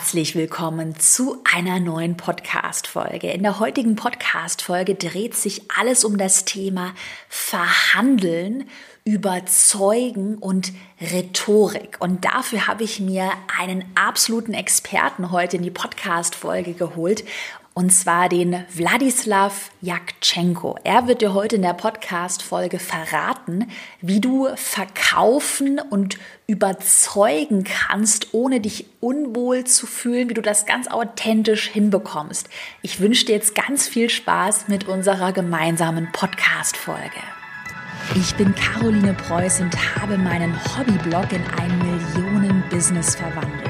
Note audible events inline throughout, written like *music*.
Herzlich willkommen zu einer neuen Podcast-Folge. In der heutigen Podcast-Folge dreht sich alles um das Thema Verhandeln, Überzeugen und Rhetorik. Und dafür habe ich mir einen absoluten Experten heute in die Podcast-Folge geholt und zwar den Wladislav Jaktschenko. Er wird dir heute in der Podcast-Folge verraten, wie du verkaufen und überzeugen kannst, ohne dich unwohl zu fühlen, wie du das ganz authentisch hinbekommst. Ich wünsche dir jetzt ganz viel Spaß mit unserer gemeinsamen Podcast-Folge. Ich bin Caroline Preuß und habe meinen Hobbyblog in ein Millionen-Business verwandelt.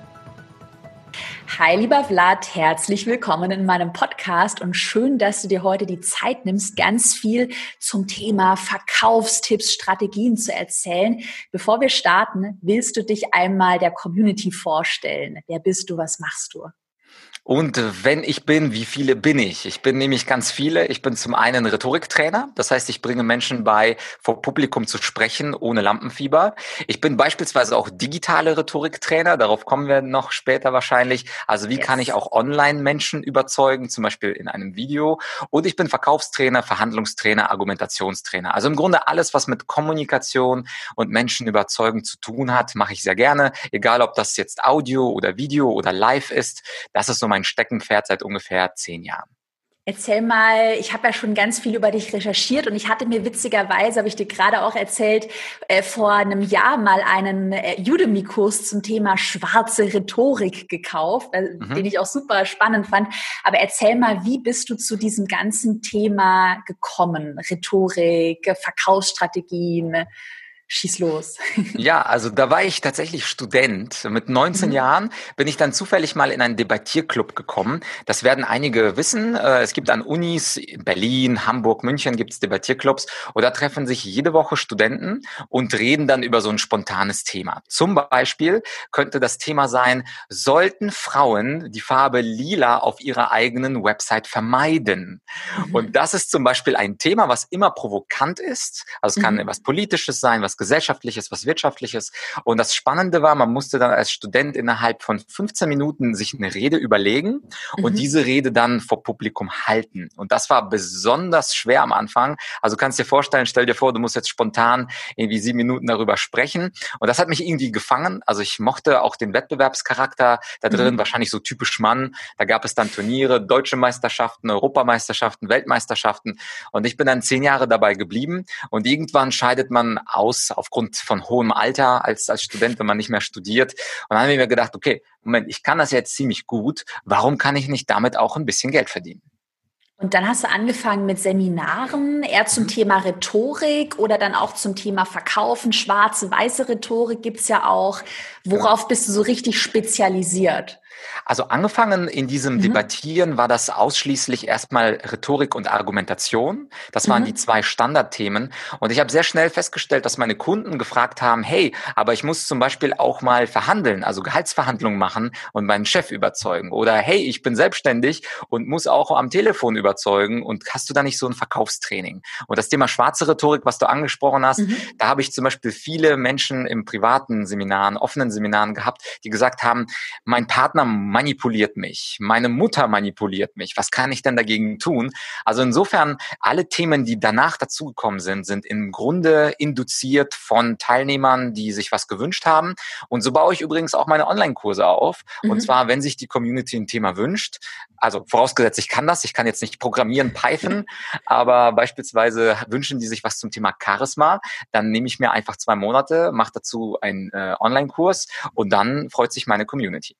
Hi, lieber Vlad, herzlich willkommen in meinem Podcast und schön, dass du dir heute die Zeit nimmst, ganz viel zum Thema Verkaufstipps, Strategien zu erzählen. Bevor wir starten, willst du dich einmal der Community vorstellen? Wer bist du? Was machst du? Und wenn ich bin, wie viele bin ich? Ich bin nämlich ganz viele. Ich bin zum einen Rhetoriktrainer. Das heißt, ich bringe Menschen bei, vor Publikum zu sprechen, ohne Lampenfieber. Ich bin beispielsweise auch digitale Rhetoriktrainer. Darauf kommen wir noch später wahrscheinlich. Also wie yes. kann ich auch online Menschen überzeugen, zum Beispiel in einem Video? Und ich bin Verkaufstrainer, Verhandlungstrainer, Argumentationstrainer. Also im Grunde alles, was mit Kommunikation und Menschen überzeugen zu tun hat, mache ich sehr gerne. Egal, ob das jetzt Audio oder Video oder Live ist. Das ist so mein Steckenpferd seit ungefähr zehn Jahren. Erzähl mal, ich habe ja schon ganz viel über dich recherchiert und ich hatte mir witzigerweise, habe ich dir gerade auch erzählt, äh, vor einem Jahr mal einen äh, Udemy-Kurs zum Thema schwarze Rhetorik gekauft, äh, mhm. den ich auch super spannend fand. Aber erzähl mal, wie bist du zu diesem ganzen Thema gekommen? Rhetorik, Verkaufsstrategien? Schieß los. *laughs* ja, also da war ich tatsächlich Student. Mit 19 mhm. Jahren bin ich dann zufällig mal in einen Debattierclub gekommen. Das werden einige wissen. Äh, es gibt an Unis in Berlin, Hamburg, München gibt es Debattierclubs und da treffen sich jede Woche Studenten und reden dann über so ein spontanes Thema. Zum Beispiel könnte das Thema sein, sollten Frauen die Farbe lila auf ihrer eigenen Website vermeiden? Mhm. Und das ist zum Beispiel ein Thema, was immer provokant ist. Also es kann mhm. was Politisches sein, was Gesellschaftliches, was Wirtschaftliches. Und das Spannende war, man musste dann als Student innerhalb von 15 Minuten sich eine Rede überlegen und mhm. diese Rede dann vor Publikum halten. Und das war besonders schwer am Anfang. Also kannst dir vorstellen, stell dir vor, du musst jetzt spontan irgendwie sieben Minuten darüber sprechen. Und das hat mich irgendwie gefangen. Also ich mochte auch den Wettbewerbscharakter da drin, mhm. wahrscheinlich so typisch Mann. Da gab es dann Turniere, deutsche Meisterschaften, Europameisterschaften, Weltmeisterschaften. Und ich bin dann zehn Jahre dabei geblieben. Und irgendwann scheidet man aus aufgrund von hohem Alter als, als Student, wenn man nicht mehr studiert. Und dann habe ich mir gedacht, okay, Moment, ich kann das jetzt ziemlich gut. Warum kann ich nicht damit auch ein bisschen Geld verdienen? Und dann hast du angefangen mit Seminaren, eher zum mhm. Thema Rhetorik oder dann auch zum Thema Verkaufen. Schwarze, weiße Rhetorik gibt's ja auch. Worauf bist du so richtig spezialisiert? Also angefangen in diesem mhm. Debattieren war das ausschließlich erstmal Rhetorik und Argumentation. Das waren mhm. die zwei Standardthemen. Und ich habe sehr schnell festgestellt, dass meine Kunden gefragt haben, hey, aber ich muss zum Beispiel auch mal verhandeln, also Gehaltsverhandlungen machen und meinen Chef überzeugen. Oder hey, ich bin selbstständig und muss auch am Telefon überzeugen. Und hast du da nicht so ein Verkaufstraining? Und das Thema schwarze Rhetorik, was du angesprochen hast, mhm. da habe ich zum Beispiel viele Menschen im privaten Seminaren, offenen Seminaren gehabt, die gesagt haben, mein Partner manipuliert mich, meine Mutter manipuliert mich, was kann ich denn dagegen tun? Also insofern, alle Themen, die danach dazugekommen sind, sind im Grunde induziert von Teilnehmern, die sich was gewünscht haben. Und so baue ich übrigens auch meine Online-Kurse auf. Mhm. Und zwar, wenn sich die Community ein Thema wünscht, also vorausgesetzt, ich kann das, ich kann jetzt nicht programmieren Python, *laughs* aber beispielsweise wünschen die sich was zum Thema Charisma, dann nehme ich mir einfach zwei Monate, mache dazu einen äh, Online-Kurs und dann freut sich meine Community.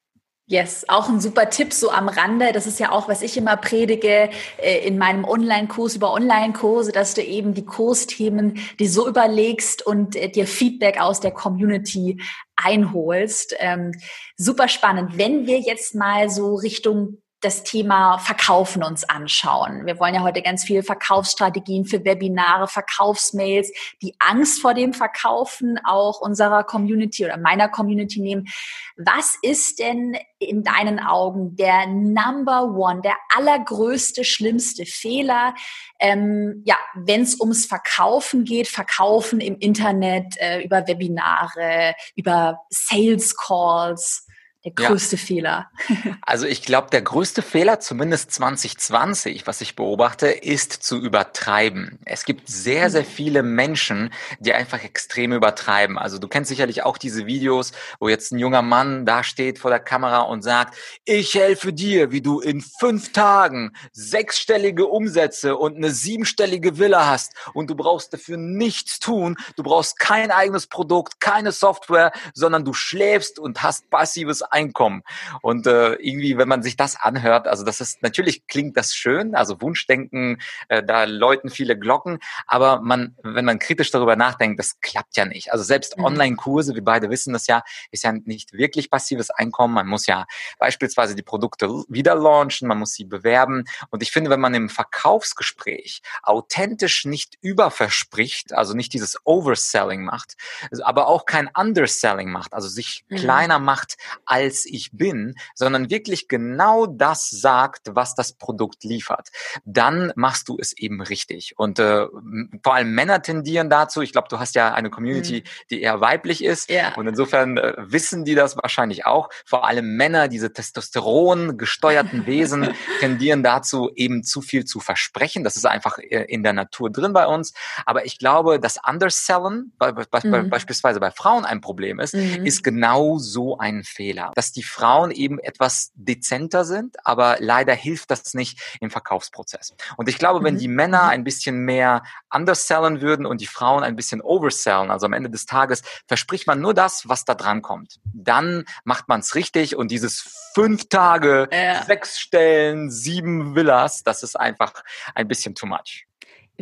Yes, auch ein super Tipp so am Rande. Das ist ja auch, was ich immer predige äh, in meinem Online-Kurs über Online-Kurse, dass du eben die Kursthemen die so überlegst und äh, dir Feedback aus der Community einholst. Ähm, super spannend. Wenn wir jetzt mal so Richtung das Thema Verkaufen uns anschauen. Wir wollen ja heute ganz viele Verkaufsstrategien für Webinare, Verkaufsmails, die Angst vor dem Verkaufen auch unserer Community oder meiner Community nehmen. Was ist denn in deinen Augen der Number One, der allergrößte, schlimmste Fehler, ähm, ja, wenn es ums Verkaufen geht, Verkaufen im Internet, äh, über Webinare, über Sales Calls? Der größte ja. Fehler? *laughs* Also ich glaube, der größte Fehler, zumindest 2020, was ich beobachte, ist zu übertreiben. Es gibt sehr, sehr mhm. viele Menschen, die einfach extrem übertreiben. Also du kennst sicherlich auch diese Videos, wo jetzt ein junger Mann da steht vor der Kamera und sagt, ich helfe dir, wie du in fünf Tagen sechsstellige Umsätze und eine siebenstellige Villa hast und du brauchst dafür nichts tun. Du brauchst kein eigenes Produkt, keine Software, sondern du schläfst und hast passives Einkommen. Und äh, irgendwie, wenn man sich das anhört, also das ist natürlich klingt das schön, also Wunschdenken, äh, da läuten viele Glocken, aber man, wenn man kritisch darüber nachdenkt, das klappt ja nicht. Also selbst mhm. Online-Kurse, wir beide wissen das ja, ist ja nicht wirklich passives Einkommen. Man muss ja beispielsweise die Produkte wieder launchen, man muss sie bewerben. Und ich finde, wenn man im Verkaufsgespräch authentisch nicht überverspricht, also nicht dieses Overselling macht, aber auch kein Underselling macht, also sich mhm. kleiner macht als als ich bin, sondern wirklich genau das sagt, was das Produkt liefert, dann machst du es eben richtig. Und äh, vor allem Männer tendieren dazu. Ich glaube, du hast ja eine Community, mhm. die eher weiblich ist. Ja. Und insofern äh, wissen die das wahrscheinlich auch. Vor allem Männer, diese Testosteron gesteuerten *laughs* Wesen, tendieren dazu, eben zu viel zu versprechen. Das ist einfach äh, in der Natur drin bei uns. Aber ich glaube, das Undersellen, bei, bei, mhm. beispielsweise bei Frauen ein Problem ist, mhm. ist genau so ein Fehler dass die Frauen eben etwas dezenter sind, aber leider hilft das nicht im Verkaufsprozess. Und ich glaube, wenn mhm. die Männer mhm. ein bisschen mehr undersellen würden und die Frauen ein bisschen oversellen, also am Ende des Tages verspricht man nur das, was da dran kommt. Dann macht man es richtig und dieses fünf Tage, ja. sechs Stellen, sieben Villas, das ist einfach ein bisschen too much.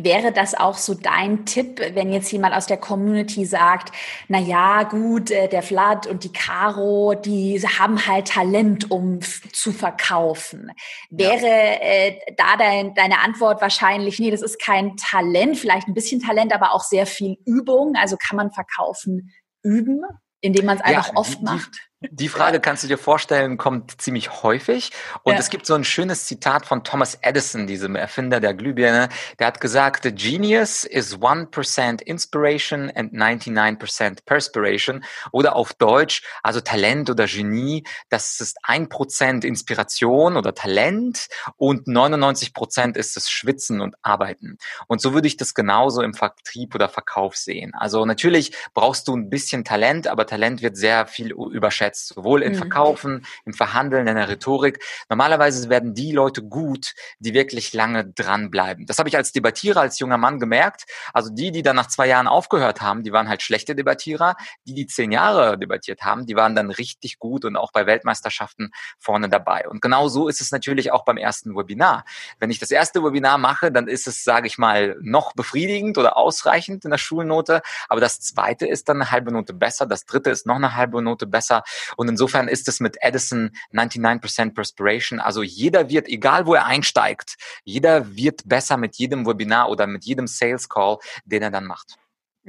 Wäre das auch so dein Tipp, wenn jetzt jemand aus der Community sagt, na ja, gut, äh, der Vlad und die Caro, die haben halt Talent, um zu verkaufen. Wäre ja. äh, da dein, deine Antwort wahrscheinlich, nee, das ist kein Talent, vielleicht ein bisschen Talent, aber auch sehr viel Übung. Also kann man verkaufen üben, indem man es einfach ja, oft die, macht? Die Frage kannst du dir vorstellen, kommt ziemlich häufig. Und ja. es gibt so ein schönes Zitat von Thomas Edison, diesem Erfinder der Glühbirne. Der hat gesagt, The genius is 1% inspiration and 99% perspiration. Oder auf Deutsch, also Talent oder Genie, das ist 1% Inspiration oder Talent und 99% ist es Schwitzen und Arbeiten. Und so würde ich das genauso im Vertrieb oder Verkauf sehen. Also natürlich brauchst du ein bisschen Talent, aber Talent wird sehr viel überschätzt einsetzt, sowohl im mhm. Verkaufen, im Verhandeln, in der Rhetorik. Normalerweise werden die Leute gut, die wirklich lange dranbleiben. Das habe ich als Debattierer, als junger Mann gemerkt. Also die, die dann nach zwei Jahren aufgehört haben, die waren halt schlechte Debattierer. Die, die zehn Jahre debattiert haben, die waren dann richtig gut und auch bei Weltmeisterschaften vorne dabei. Und genau so ist es natürlich auch beim ersten Webinar. Wenn ich das erste Webinar mache, dann ist es, sage ich mal, noch befriedigend oder ausreichend in der Schulnote. Aber das zweite ist dann eine halbe Note besser. Das dritte ist noch eine halbe Note besser. Und insofern ist es mit Edison 99% Perspiration. Also jeder wird, egal wo er einsteigt, jeder wird besser mit jedem Webinar oder mit jedem Sales Call, den er dann macht.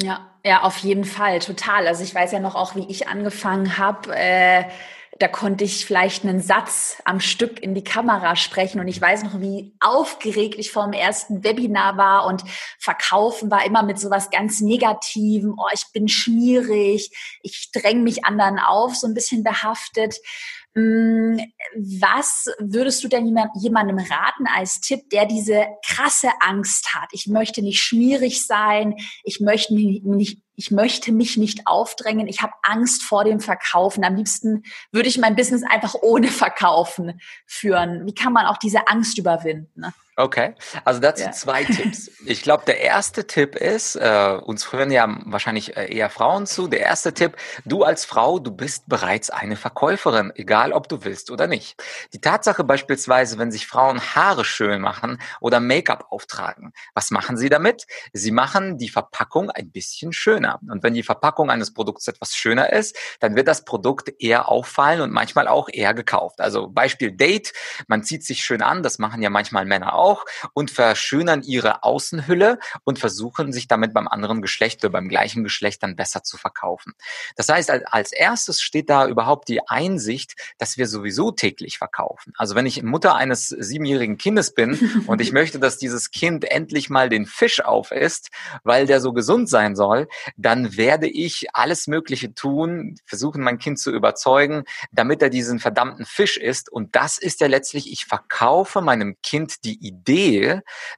Ja, ja, auf jeden Fall, total. Also ich weiß ja noch auch, wie ich angefangen habe. Äh da konnte ich vielleicht einen Satz am Stück in die Kamera sprechen und ich weiß noch, wie aufgeregt ich vor dem ersten Webinar war und verkaufen war immer mit sowas ganz Negativem. Oh, ich bin schmierig, ich dränge mich anderen auf, so ein bisschen behaftet. Mm, was würdest du denn jemandem raten als Tipp, der diese krasse Angst hat? Ich möchte nicht schmierig sein, ich möchte mich nicht, ich möchte mich nicht aufdrängen, ich habe Angst vor dem Verkaufen. Am liebsten würde ich mein Business einfach ohne Verkaufen führen. Wie kann man auch diese Angst überwinden? Okay, also dazu ja. zwei Tipps. Ich glaube, der erste Tipp ist, äh, uns hören ja wahrscheinlich äh, eher Frauen zu. Der erste Tipp, du als Frau, du bist bereits eine Verkäuferin, egal ob du willst oder nicht. Die Tatsache beispielsweise, wenn sich Frauen Haare schön machen oder Make-up auftragen, was machen sie damit? Sie machen die Verpackung ein bisschen schöner. Und wenn die Verpackung eines Produkts etwas schöner ist, dann wird das Produkt eher auffallen und manchmal auch eher gekauft. Also Beispiel Date, man zieht sich schön an, das machen ja manchmal Männer auch und verschönern ihre Außenhülle und versuchen sich damit beim anderen Geschlecht oder beim gleichen Geschlecht dann besser zu verkaufen. Das heißt, als erstes steht da überhaupt die Einsicht, dass wir sowieso täglich verkaufen. Also wenn ich Mutter eines siebenjährigen Kindes bin *laughs* und ich möchte, dass dieses Kind endlich mal den Fisch aufisst, weil der so gesund sein soll, dann werde ich alles Mögliche tun, versuchen mein Kind zu überzeugen, damit er diesen verdammten Fisch isst. Und das ist ja letztlich, ich verkaufe meinem Kind die Idee,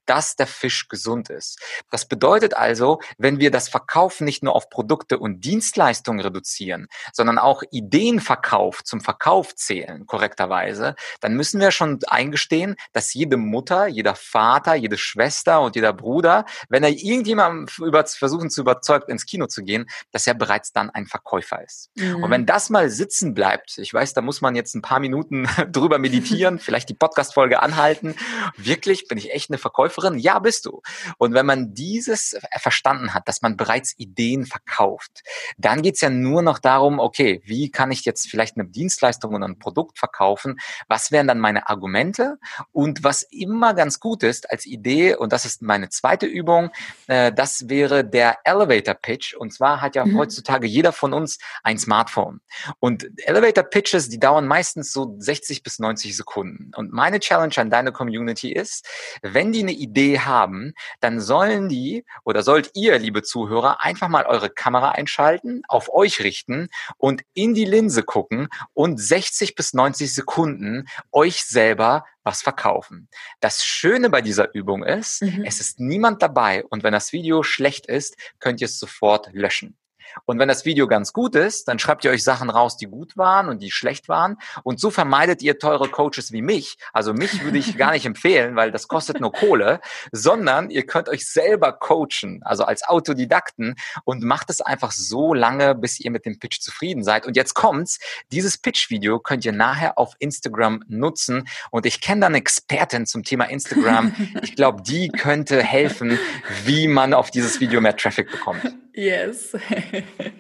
dass der Fisch gesund ist. Das bedeutet also, wenn wir das Verkaufen nicht nur auf Produkte und Dienstleistungen reduzieren, sondern auch Ideenverkauf zum Verkauf zählen, korrekterweise, dann müssen wir schon eingestehen, dass jede Mutter, jeder Vater, jede Schwester und jeder Bruder, wenn er irgendjemandem über, versuchen zu überzeugen, ins Kino zu gehen, dass er bereits dann ein Verkäufer ist. Mhm. Und wenn das mal sitzen bleibt, ich weiß, da muss man jetzt ein paar Minuten *laughs* drüber meditieren, vielleicht die Podcast-Folge anhalten, wirklich wirklich, bin ich echt eine Verkäuferin? Ja, bist du. Und wenn man dieses verstanden hat, dass man bereits Ideen verkauft, dann geht's ja nur noch darum, okay, wie kann ich jetzt vielleicht eine Dienstleistung oder ein Produkt verkaufen? Was wären dann meine Argumente? Und was immer ganz gut ist als Idee, und das ist meine zweite Übung, äh, das wäre der Elevator Pitch. Und zwar hat ja mhm. heutzutage jeder von uns ein Smartphone. Und Elevator Pitches, die dauern meistens so 60 bis 90 Sekunden. Und meine Challenge an deine Community ist, ist, wenn die eine Idee haben, dann sollen die oder sollt ihr, liebe Zuhörer, einfach mal eure Kamera einschalten, auf euch richten und in die Linse gucken und 60 bis 90 Sekunden euch selber was verkaufen. Das Schöne bei dieser Übung ist, mhm. es ist niemand dabei und wenn das Video schlecht ist, könnt ihr es sofort löschen. Und wenn das Video ganz gut ist, dann schreibt ihr euch Sachen raus, die gut waren und die schlecht waren. Und so vermeidet ihr teure Coaches wie mich. Also mich würde ich gar nicht *laughs* empfehlen, weil das kostet nur Kohle, sondern ihr könnt euch selber coachen, also als Autodidakten und macht es einfach so lange, bis ihr mit dem Pitch zufrieden seid. Und jetzt kommt's. Dieses Pitch-Video könnt ihr nachher auf Instagram nutzen. Und ich kenne da eine Expertin zum Thema Instagram. *laughs* Ich glaube, die könnte helfen, wie man auf dieses Video mehr Traffic bekommt. Yes.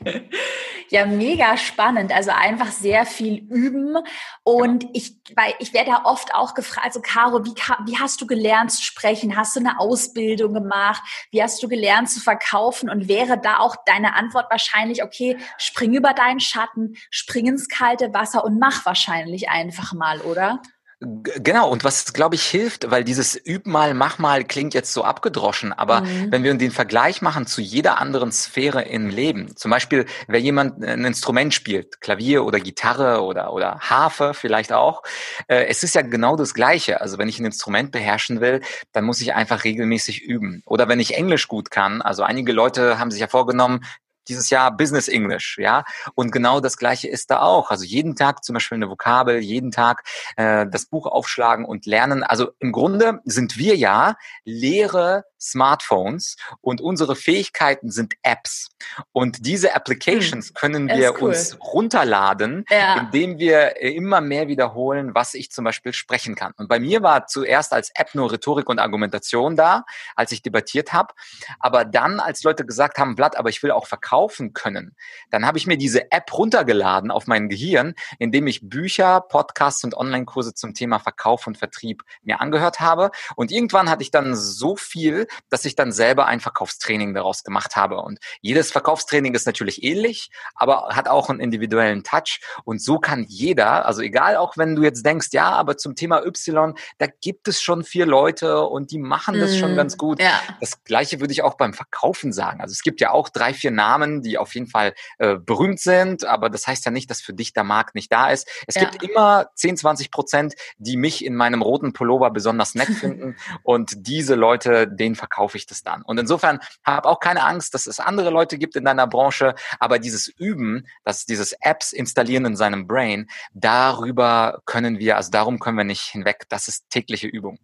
*laughs* ja, mega spannend. Also einfach sehr viel üben. Und ja. ich, weil ich werde da oft auch gefragt, also Caro, wie, wie hast du gelernt zu sprechen? Hast du eine Ausbildung gemacht? Wie hast du gelernt zu verkaufen? Und wäre da auch deine Antwort wahrscheinlich, okay, spring über deinen Schatten, spring ins kalte Wasser und mach wahrscheinlich einfach mal, oder? Genau, und was, glaube ich, hilft, weil dieses Üb mal, mach mal klingt jetzt so abgedroschen, aber mhm. wenn wir den Vergleich machen zu jeder anderen Sphäre im Leben, zum Beispiel, wer jemand ein Instrument spielt, Klavier oder Gitarre oder, oder Harfe vielleicht auch, äh, es ist ja genau das Gleiche. Also wenn ich ein Instrument beherrschen will, dann muss ich einfach regelmäßig üben. Oder wenn ich Englisch gut kann, also einige Leute haben sich ja vorgenommen, dieses Jahr Business English, ja. Und genau das Gleiche ist da auch. Also jeden Tag zum Beispiel eine Vokabel, jeden Tag äh, das Buch aufschlagen und lernen. Also im Grunde sind wir ja leere Smartphones und unsere Fähigkeiten sind Apps. Und diese Applications hm, können wir cool. uns runterladen, ja. indem wir immer mehr wiederholen, was ich zum Beispiel sprechen kann. Und bei mir war zuerst als App nur Rhetorik und Argumentation da, als ich debattiert habe. Aber dann, als Leute gesagt haben, Blatt, aber ich will auch verkaufen können, dann habe ich mir diese App runtergeladen auf mein Gehirn, indem ich Bücher, Podcasts und Online-Kurse zum Thema Verkauf und Vertrieb mir angehört habe. Und irgendwann hatte ich dann so viel, dass ich dann selber ein Verkaufstraining daraus gemacht habe. Und jedes Verkaufstraining ist natürlich ähnlich, aber hat auch einen individuellen Touch. Und so kann jeder, also egal auch wenn du jetzt denkst, ja, aber zum Thema Y, da gibt es schon vier Leute und die machen das mm, schon ganz gut. Ja. Das gleiche würde ich auch beim Verkaufen sagen. Also es gibt ja auch drei, vier Namen, die auf jeden Fall äh, berühmt sind, aber das heißt ja nicht, dass für dich der Markt nicht da ist. Es ja. gibt immer 10, 20 Prozent, die mich in meinem roten Pullover besonders nett *laughs* finden und diese Leute, denen verkaufe ich das dann. Und insofern habe auch keine Angst, dass es andere Leute gibt in deiner Branche, aber dieses Üben, das dieses Apps installieren in seinem Brain, darüber können wir, also darum können wir nicht hinweg. Das ist tägliche Übung.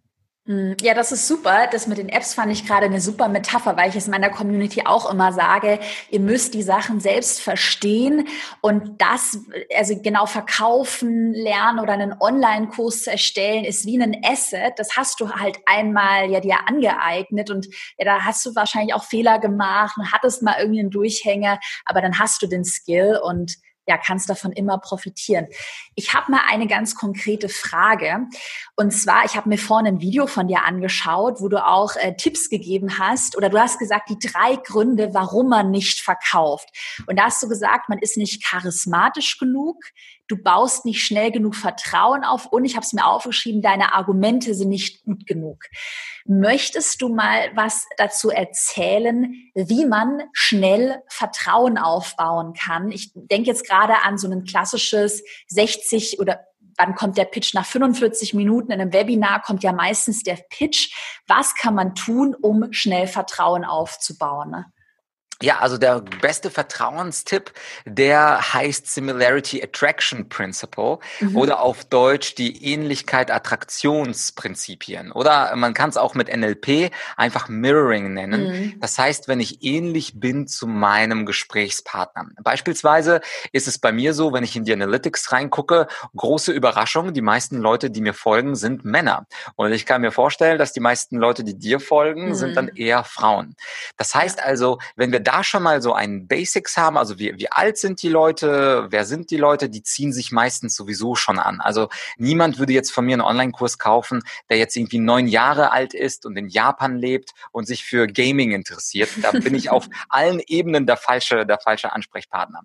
Hm, ja, das ist super. Das mit den Apps fand ich gerade eine super Metapher, weil ich es meiner Community auch immer sage, ihr müsst die Sachen selbst verstehen und das, also genau verkaufen, lernen oder einen Online-Kurs zu erstellen, ist wie ein Asset. Das hast du halt einmal ja dir angeeignet und ja, da hast du wahrscheinlich auch Fehler gemacht und hattest mal irgendwie einen Durchhänger, aber dann hast du den Skill und ja, kannst davon immer profitieren. Ich habe mal eine ganz konkrete Frage. Und zwar, ich habe mir vorhin ein Video von dir angeschaut, wo du auch äh, Tipps gegeben hast oder du hast gesagt, die drei Gründe, warum man nicht verkauft. Und da hast du gesagt, man ist nicht charismatisch genug, du baust nicht schnell genug Vertrauen auf und ich habe es mir aufgeschrieben, deine Argumente sind nicht gut genug. Möchtest du mal was dazu erzählen, wie man schnell Vertrauen aufbauen kann? Ich denke jetzt gerade an so ein klassisches 60 oder wann kommt der Pitch? Nach 45 Minuten in einem Webinar kommt ja meistens der Pitch. Was kann man tun, um schnell Vertrauen aufzubauen? Ne? Ja, also der beste Vertrauenstipp, der heißt Similarity Attraction Principle mhm. oder auf Deutsch die Ähnlichkeit Attraktionsprinzipien oder man kann es auch mit NLP einfach Mirroring nennen. Mhm. Das heißt, wenn ich ähnlich bin zu meinem Gesprächspartner. Beispielsweise ist es bei mir so, wenn ich in die Analytics reingucke, große Überraschung, die meisten Leute, die mir folgen, sind Männer. Und ich kann mir vorstellen, dass die meisten Leute, die dir folgen, mhm. sind dann eher Frauen. Das heißt also, wenn wir da schon mal so einen Basics haben, also wie, wie alt sind die Leute, wer sind die Leute, die ziehen sich meistens sowieso schon an. Also niemand würde jetzt von mir einen Online-Kurs kaufen, der jetzt irgendwie neun Jahre alt ist und in Japan lebt und sich für Gaming interessiert. Da bin ich auf *laughs* allen Ebenen der falsche, der falsche Ansprechpartner.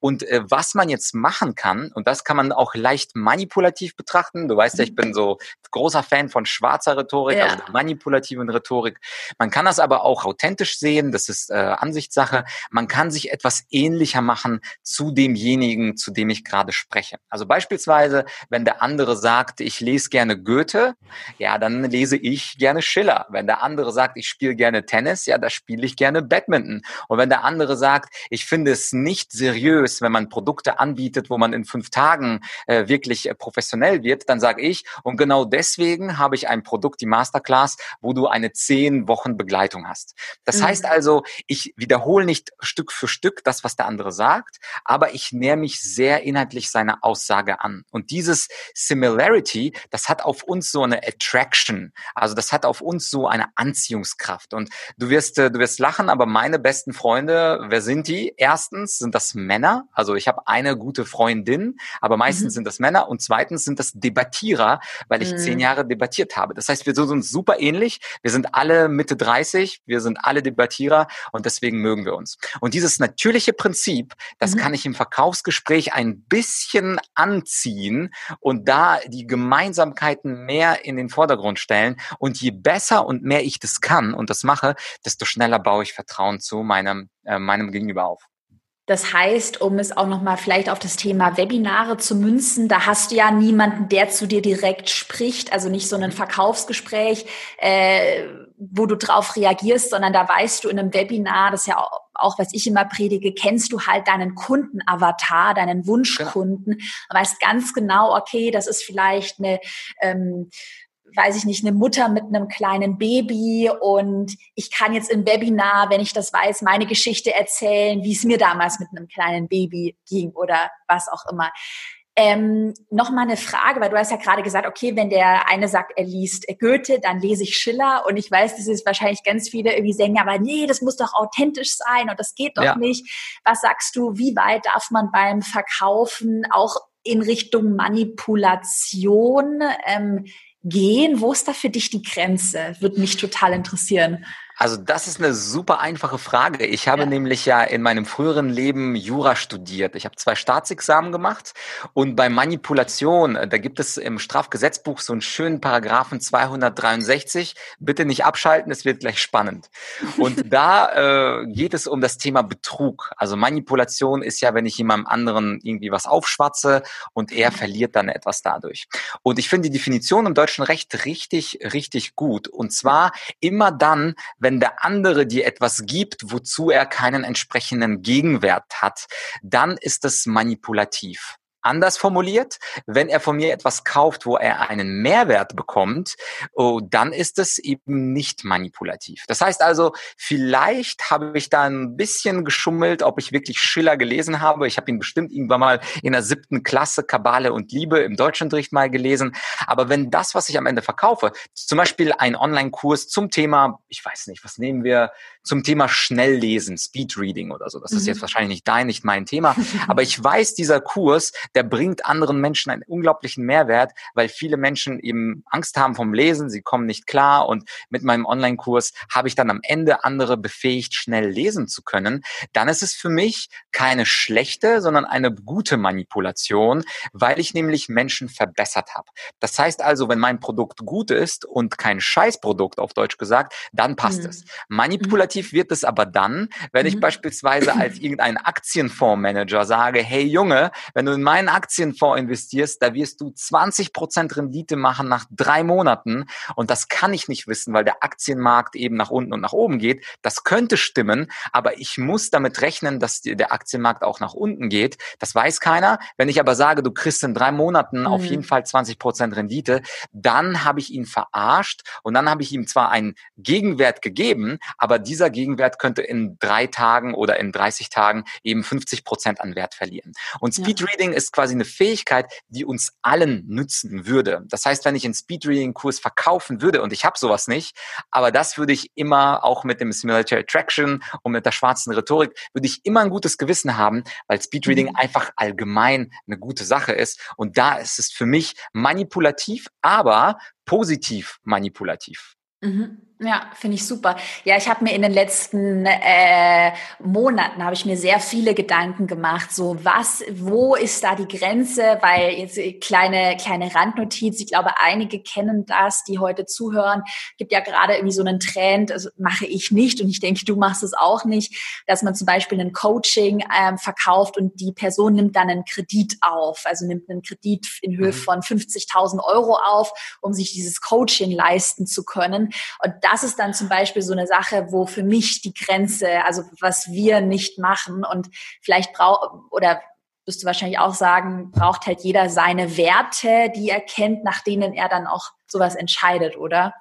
Und äh, was man jetzt machen kann, und das kann man auch leicht manipulativ betrachten, du weißt ja, ich bin so großer Fan von schwarzer Rhetorik, ja. also manipulativen Rhetorik. Man kann das aber auch authentisch sehen, das ist äh, Ansicht Ansichtssache. Man kann sich etwas ähnlicher machen zu demjenigen, zu dem ich gerade spreche. Also beispielsweise, wenn der andere sagt, ich lese gerne Goethe, ja, dann lese ich gerne Schiller. Wenn der andere sagt, ich spiele gerne Tennis, ja, da spiele ich gerne Badminton. Und wenn der andere sagt, ich finde es nicht seriös, wenn man Produkte anbietet, wo man in fünf Tagen äh, wirklich äh, professionell wird, dann sage ich, und genau deswegen habe ich ein Produkt, die Masterclass, wo du eine zehn Wochen Begleitung hast. Das mhm. heißt also, ich wiederhole wiederhole nicht Stück für Stück das, was der andere sagt, aber ich näher mich sehr inhaltlich seiner Aussage an. Und dieses Similarity, das hat auf uns so eine Attraction. Also das hat auf uns so eine Anziehungskraft. Und du wirst, äh, du wirst lachen, aber meine besten Freunde, wer sind die? Erstens sind das Männer. Also ich habe eine gute Freundin, aber meistens mhm. sind das Männer. Und zweitens sind das Debattierer, weil ich mhm. zehn Jahre debattiert habe. Das heißt, wir sind uns super ähnlich. Wir sind alle Mitte 30. Wir sind alle Debattierer. Und deswegen mögen wir uns. Und dieses natürliche Prinzip, das mhm. kann ich im Verkaufsgespräch ein bisschen anziehen und da die Gemeinsamkeiten mehr in den Vordergrund stellen. Und je besser und mehr ich das kann und das mache, desto schneller baue ich Vertrauen zu meinem, äh, meinem Gegenüber auf. Das heißt, um es auch nochmal vielleicht auf das Thema Webinare zu münzen, da hast du ja niemanden, der zu dir direkt spricht, also nicht so ein Verkaufsgespräch, äh, wo du drauf reagierst, sondern da weißt du in einem Webinar, das ist ja auch, auch was ich immer predige, kennst du halt deinen Kundenavatar, deinen Wunschkunden, ja. weißt ganz genau, okay, das ist vielleicht eine ähm, weiß ich nicht, eine Mutter mit einem kleinen Baby und ich kann jetzt im Webinar, wenn ich das weiß, meine Geschichte erzählen, wie es mir damals mit einem kleinen Baby ging oder was auch immer. Ähm, Nochmal eine Frage, weil du hast ja gerade gesagt, okay, wenn der eine sagt, er liest Goethe, dann lese ich Schiller und ich weiß, das ist wahrscheinlich ganz viele irgendwie sagen, aber nee, das muss doch authentisch sein und das geht doch ja. nicht. Was sagst du, wie weit darf man beim Verkaufen auch in Richtung Manipulation ähm, gehen? Wo ist da für dich die Grenze? Würde mich total interessieren. Also das ist eine super einfache Frage. Ich habe ja. nämlich ja in meinem früheren Leben Jura studiert. Ich habe zwei Staatsexamen gemacht und bei Manipulation, äh, da gibt es im Strafgesetzbuch so einen schönen Paragraphen 263. Bitte nicht abschalten, es wird gleich spannend. Und *laughs* da äh, geht es um das Thema Betrug. Also Manipulation ist ja, wenn ich jemandem anderen irgendwie was aufschwatze und er verliert dann etwas dadurch. Und ich finde die Definition im deutschen Recht richtig, richtig gut. Und zwar immer dann, wenn wenn der andere dir etwas gibt, wozu er keinen entsprechenden Gegenwert hat, dann ist es manipulativ. Anders formuliert, wenn er von mir etwas kauft, wo er einen Mehrwert bekommt, oh, dann ist es eben nicht manipulativ. Das heißt also, vielleicht habe ich da ein bisschen geschummelt, ob ich wirklich Schiller gelesen habe. Ich habe ihn bestimmt irgendwann mal in der siebten Klasse Kabale und Liebe im Deutschunterricht mal gelesen. Aber wenn das, was ich am Ende verkaufe, zum Beispiel ein Online-Kurs zum Thema, ich weiß nicht, was nehmen wir, zum Thema Schnelllesen, Speedreading oder so. Das ist mhm. jetzt wahrscheinlich nicht dein, nicht mein Thema. Aber ich weiß, dieser Kurs, der bringt anderen Menschen einen unglaublichen Mehrwert, weil viele Menschen eben Angst haben vom Lesen, sie kommen nicht klar und mit meinem Online-Kurs habe ich dann am Ende andere befähigt, schnell lesen zu können. Dann ist es für mich keine schlechte, sondern eine gute Manipulation, weil ich nämlich Menschen verbessert habe. Das heißt also, wenn mein Produkt gut ist und kein Scheißprodukt auf Deutsch gesagt, dann passt mhm. es. Manipulativ wird es aber dann, wenn ich mhm. beispielsweise als irgendein Aktienfondsmanager sage, hey Junge, wenn du in meinen Aktienfonds investierst, da wirst du 20 Prozent Rendite machen nach drei Monaten. Und das kann ich nicht wissen, weil der Aktienmarkt eben nach unten und nach oben geht. Das könnte stimmen, aber ich muss damit rechnen, dass der Aktienmarkt auch nach unten geht. Das weiß keiner. Wenn ich aber sage, du kriegst in drei Monaten mhm. auf jeden Fall 20 Prozent Rendite, dann habe ich ihn verarscht und dann habe ich ihm zwar einen Gegenwert gegeben, aber dieser Gegenwert könnte in drei Tagen oder in 30 Tagen eben 50 Prozent an Wert verlieren. Und Speedreading ja. ist quasi eine Fähigkeit, die uns allen nützen würde. Das heißt, wenn ich einen Speedreading-Kurs verkaufen würde, und ich habe sowas nicht, aber das würde ich immer auch mit dem Simulatory Attraction und mit der schwarzen Rhetorik, würde ich immer ein gutes Gewissen haben, weil Speedreading mhm. einfach allgemein eine gute Sache ist. Und da ist es für mich manipulativ, aber positiv manipulativ. Mhm. Ja, finde ich super. Ja, ich habe mir in den letzten äh, Monaten habe ich mir sehr viele Gedanken gemacht. So was, wo ist da die Grenze? Weil jetzt äh, kleine kleine Randnotiz. Ich glaube, einige kennen das, die heute zuhören. Gibt ja gerade irgendwie so einen Trend. Also mache ich nicht und ich denke, du machst es auch nicht, dass man zum Beispiel ein Coaching ähm, verkauft und die Person nimmt dann einen Kredit auf, also nimmt einen Kredit in Höhe mhm. von 50.000 Euro auf, um sich dieses Coaching leisten zu können. Und das ist dann zum Beispiel so eine Sache, wo für mich die Grenze, also was wir nicht machen und vielleicht braucht oder wirst du wahrscheinlich auch sagen, braucht halt jeder seine Werte, die er kennt, nach denen er dann auch sowas entscheidet, oder?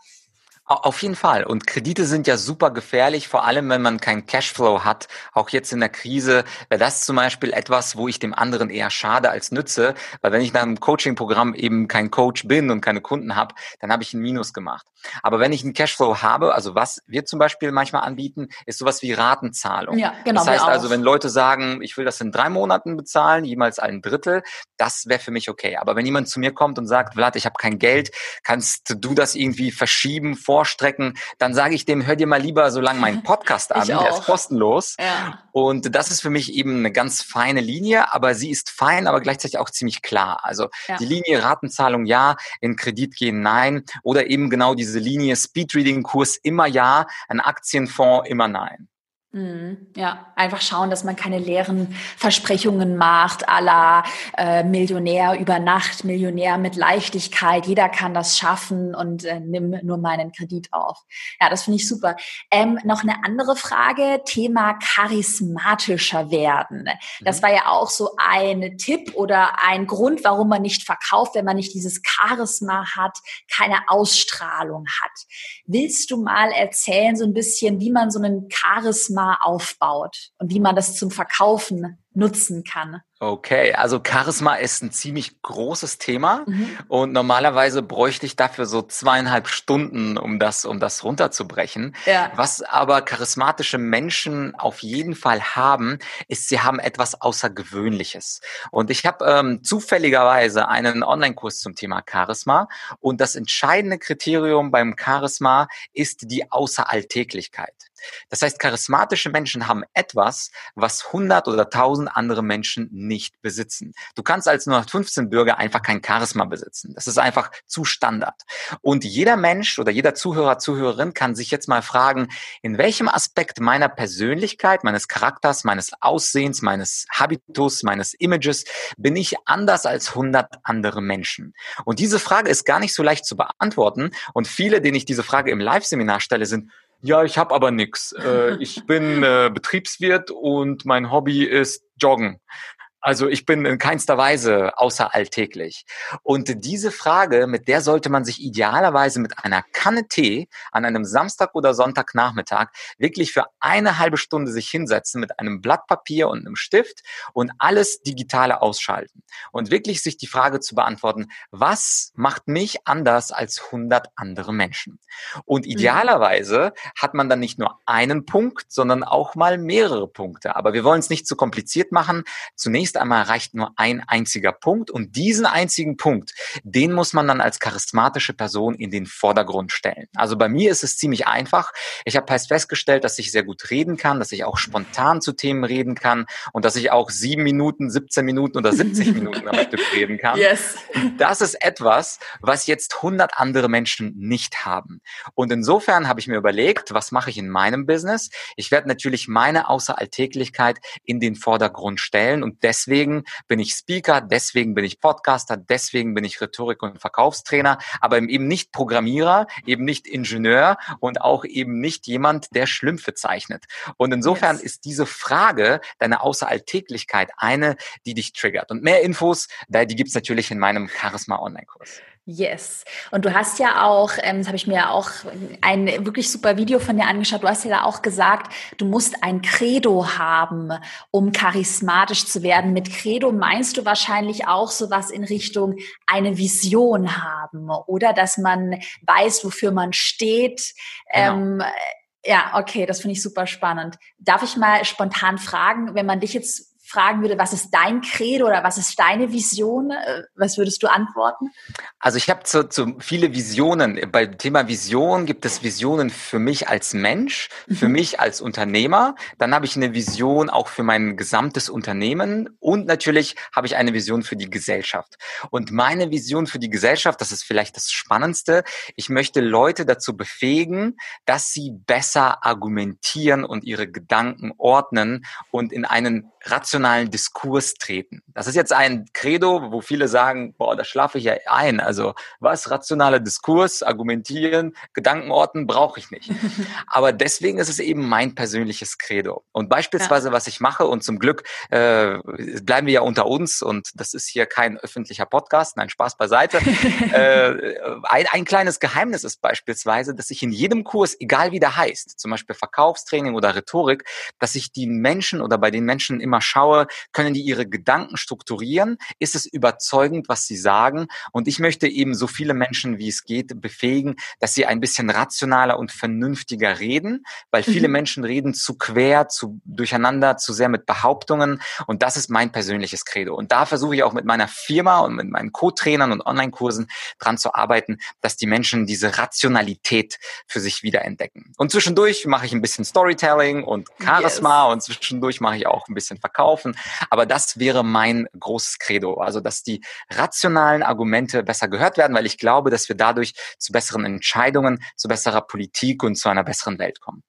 Auf jeden Fall. Und Kredite sind ja super gefährlich, vor allem wenn man keinen Cashflow hat. Auch jetzt in der Krise wäre das zum Beispiel etwas, wo ich dem anderen eher schade als nütze. Weil wenn ich nach einem Coaching-Programm eben kein Coach bin und keine Kunden habe, dann habe ich ein Minus gemacht. Aber wenn ich einen Cashflow habe, also was wir zum Beispiel manchmal anbieten, ist sowas wie Ratenzahlung. Ja, genau. Das heißt also, wenn Leute sagen, ich will das in drei Monaten bezahlen, jemals ein Drittel, das wäre für mich okay. Aber wenn jemand zu mir kommt und sagt, Vlad, ich habe kein Geld, kannst du das irgendwie verschieben, vorstrecken, dann sage ich dem, hör dir mal lieber so lange meinen *laughs* Podcast an, der ist kostenlos. Ja. Und das ist für mich eben eine ganz feine Linie, aber sie ist fein, aber gleichzeitig auch ziemlich klar. Also ja. die Linie Ratenzahlung ja, in Kredit gehen nein oder eben genau diese diese Linie Speedreading-Kurs immer ja, ein Aktienfonds immer nein. Mhm. Ja, einfach schauen, dass man keine leeren Versprechungen macht, à la äh, Millionär über Nacht, Millionär mit Leichtigkeit, jeder kann das schaffen und äh, nimm nur meinen Kredit auf. Ja, das finde ich super. Ähm, noch eine andere Frage, Thema charismatischer werden. Das mhm. war ja auch so ein Tipp oder ein Grund, warum man nicht verkauft, wenn man nicht dieses Charisma hat, keine Ausstrahlung hat. Willst du mal erzählen, so ein bisschen, wie man so einen Charisma Charisma aufbaut und wie man das zum Verkaufen nutzen kann. Okay, also Charisma ist ein ziemlich großes Thema mhm. und normalerweise bräuchte ich dafür so zweieinhalb Stunden, um das, um das runterzubrechen. Ja. Was aber charismatische Menschen auf jeden Fall haben, ist, sie haben etwas Außergewöhnliches. Und ich habe ähm, zufälligerweise einen Online-Kurs zum Thema Charisma und das entscheidende Kriterium beim Charisma ist die Außeralltäglichkeit. Das heißt, charismatische Menschen haben etwas, was 100 oder 1000 andere Menschen nicht besitzen. Du kannst als 015 Bürger einfach kein Charisma besitzen. Das ist einfach zu Standard. Und jeder Mensch oder jeder Zuhörer, Zuhörerin kann sich jetzt mal fragen, in welchem Aspekt meiner Persönlichkeit, meines Charakters, meines Aussehens, meines Habitus, meines Images bin ich anders als 100 andere Menschen? Und diese Frage ist gar nicht so leicht zu beantworten. Und viele, denen ich diese Frage im Live-Seminar stelle, sind, ja, ich habe aber nix. Äh, ich bin äh, Betriebswirt und mein Hobby ist Joggen. Also ich bin in keinster Weise außer alltäglich. Und diese Frage, mit der sollte man sich idealerweise mit einer Kanne Tee an einem Samstag oder Sonntagnachmittag wirklich für eine halbe Stunde sich hinsetzen mit einem Blatt Papier und einem Stift und alles Digitale ausschalten. Und wirklich sich die Frage zu beantworten, was macht mich anders als 100 andere Menschen? Und mhm. idealerweise hat man dann nicht nur einen Punkt, sondern auch mal mehrere Punkte. Aber wir wollen es nicht zu kompliziert machen. Zunächst einmal reicht nur ein einziger Punkt und diesen einzigen Punkt, den muss man dann als charismatische Person in den Vordergrund stellen. Also bei mir ist es ziemlich einfach. Ich habe festgestellt, dass ich sehr gut reden kann, dass ich auch spontan zu Themen reden kann und dass ich auch sieben Minuten, 17 Minuten oder 70 Minuten am Stück *laughs* reden kann. Yes. Das ist etwas, was jetzt 100 andere Menschen nicht haben. Und insofern habe ich mir überlegt, was mache ich in meinem Business? Ich werde natürlich meine Außeralltäglichkeit in den Vordergrund stellen und deswegen deswegen bin ich Speaker, deswegen bin ich Podcaster, deswegen bin ich Rhetorik- und Verkaufstrainer, aber eben nicht Programmierer, eben nicht Ingenieur und auch eben nicht jemand, der Schlümpfe zeichnet. Und insofern yes. ist diese Frage deiner Außeralltäglichkeit eine, die dich triggert. Und mehr Infos, die gibt's natürlich in meinem Charisma Online-Kurs. Yes. Und du hast ja auch, ähm, das habe ich mir auch ein wirklich super Video von dir angeschaut, du hast ja da auch gesagt, du musst ein Credo haben, um charismatisch zu werden. Mit Credo meinst du wahrscheinlich auch sowas in Richtung eine Vision haben oder dass man weiß, wofür man steht. Genau. Ähm, ja, okay, das finde ich super spannend. Darf ich mal spontan fragen, wenn man dich jetzt fragen würde, was ist dein Credo oder was ist deine Vision, äh, was würdest du antworten? Also ich habe zu, zu viele Visionen. Beim Thema Vision gibt es Visionen für mich als Mensch, für mhm. mich als Unternehmer. Dann habe ich eine Vision auch für mein gesamtes Unternehmen und natürlich habe ich eine Vision für die Gesellschaft. Und meine Vision für die Gesellschaft, das ist vielleicht das Spannendste. Ich möchte Leute dazu befähigen, dass sie besser argumentieren und ihre Gedanken ordnen und in einen rationalen Diskurs treten. Das ist jetzt ein Credo, wo viele sagen, boah, da schlafe ich ja ein. Also was, rationaler Diskurs, argumentieren, Gedankenorten brauche ich nicht. *laughs* Aber deswegen ist es eben mein persönliches Credo. Und beispielsweise, ja. was ich mache, und zum Glück äh, bleiben wir ja unter uns und das ist hier kein öffentlicher Podcast, nein, Spaß beiseite. *laughs* äh, ein, ein kleines Geheimnis ist beispielsweise, dass ich in jedem Kurs, egal wie der heißt, zum Beispiel Verkaufstraining oder Rhetorik, dass ich die Menschen oder bei den Menschen immer mal schaue, können die ihre Gedanken strukturieren? Ist es überzeugend, was sie sagen? Und ich möchte eben so viele Menschen, wie es geht, befähigen, dass sie ein bisschen rationaler und vernünftiger reden, weil viele mhm. Menschen reden zu quer, zu durcheinander, zu sehr mit Behauptungen. Und das ist mein persönliches Credo. Und da versuche ich auch mit meiner Firma und mit meinen Co-Trainern und Online-Kursen dran zu arbeiten, dass die Menschen diese Rationalität für sich wiederentdecken. Und zwischendurch mache ich ein bisschen Storytelling und Charisma yes. und zwischendurch mache ich auch ein bisschen verkaufen. Aber das wäre mein großes Credo. Also, dass die rationalen Argumente besser gehört werden, weil ich glaube, dass wir dadurch zu besseren Entscheidungen, zu besserer Politik und zu einer besseren Welt kommen.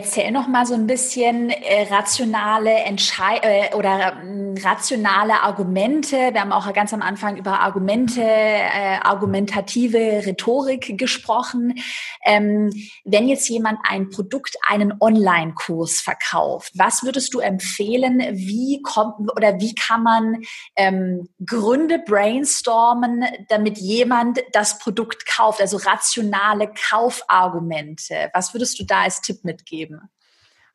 Erzähl noch mal so ein bisschen äh, rationale Entschei äh, oder äh, rationale Argumente. Wir haben auch ganz am Anfang über Argumente, äh, argumentative Rhetorik gesprochen. Ähm, wenn jetzt jemand ein Produkt, einen Online-Kurs verkauft, was würdest du empfehlen? Wie kommt oder wie kann man ähm, Gründe brainstormen, damit jemand das Produkt kauft? Also rationale Kaufargumente. Was würdest du da als Tipp mitgeben? Geben.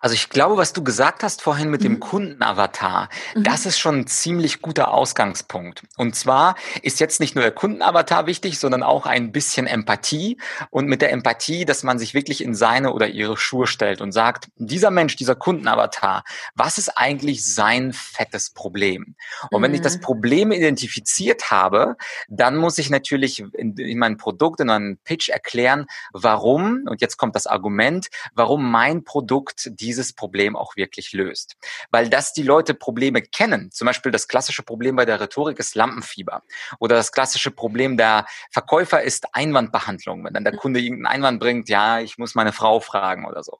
Also ich glaube, was du gesagt hast vorhin mit mhm. dem Kundenavatar, mhm. das ist schon ein ziemlich guter Ausgangspunkt. Und zwar ist jetzt nicht nur der Kundenavatar wichtig, sondern auch ein bisschen Empathie. Und mit der Empathie, dass man sich wirklich in seine oder ihre Schuhe stellt und sagt, dieser Mensch, dieser Kundenavatar, was ist eigentlich sein fettes Problem? Und mhm. wenn ich das mhm. Problem identifiziert habe, dann muss ich natürlich in, in meinem Produkt, in einem Pitch erklären, warum, und jetzt kommt das Argument, warum mein Produkt die dieses Problem auch wirklich löst. Weil dass die Leute Probleme kennen, zum Beispiel das klassische Problem bei der Rhetorik ist Lampenfieber oder das klassische Problem der Verkäufer ist Einwandbehandlung. Wenn dann der Kunde irgendeinen Einwand bringt, ja, ich muss meine Frau fragen oder so,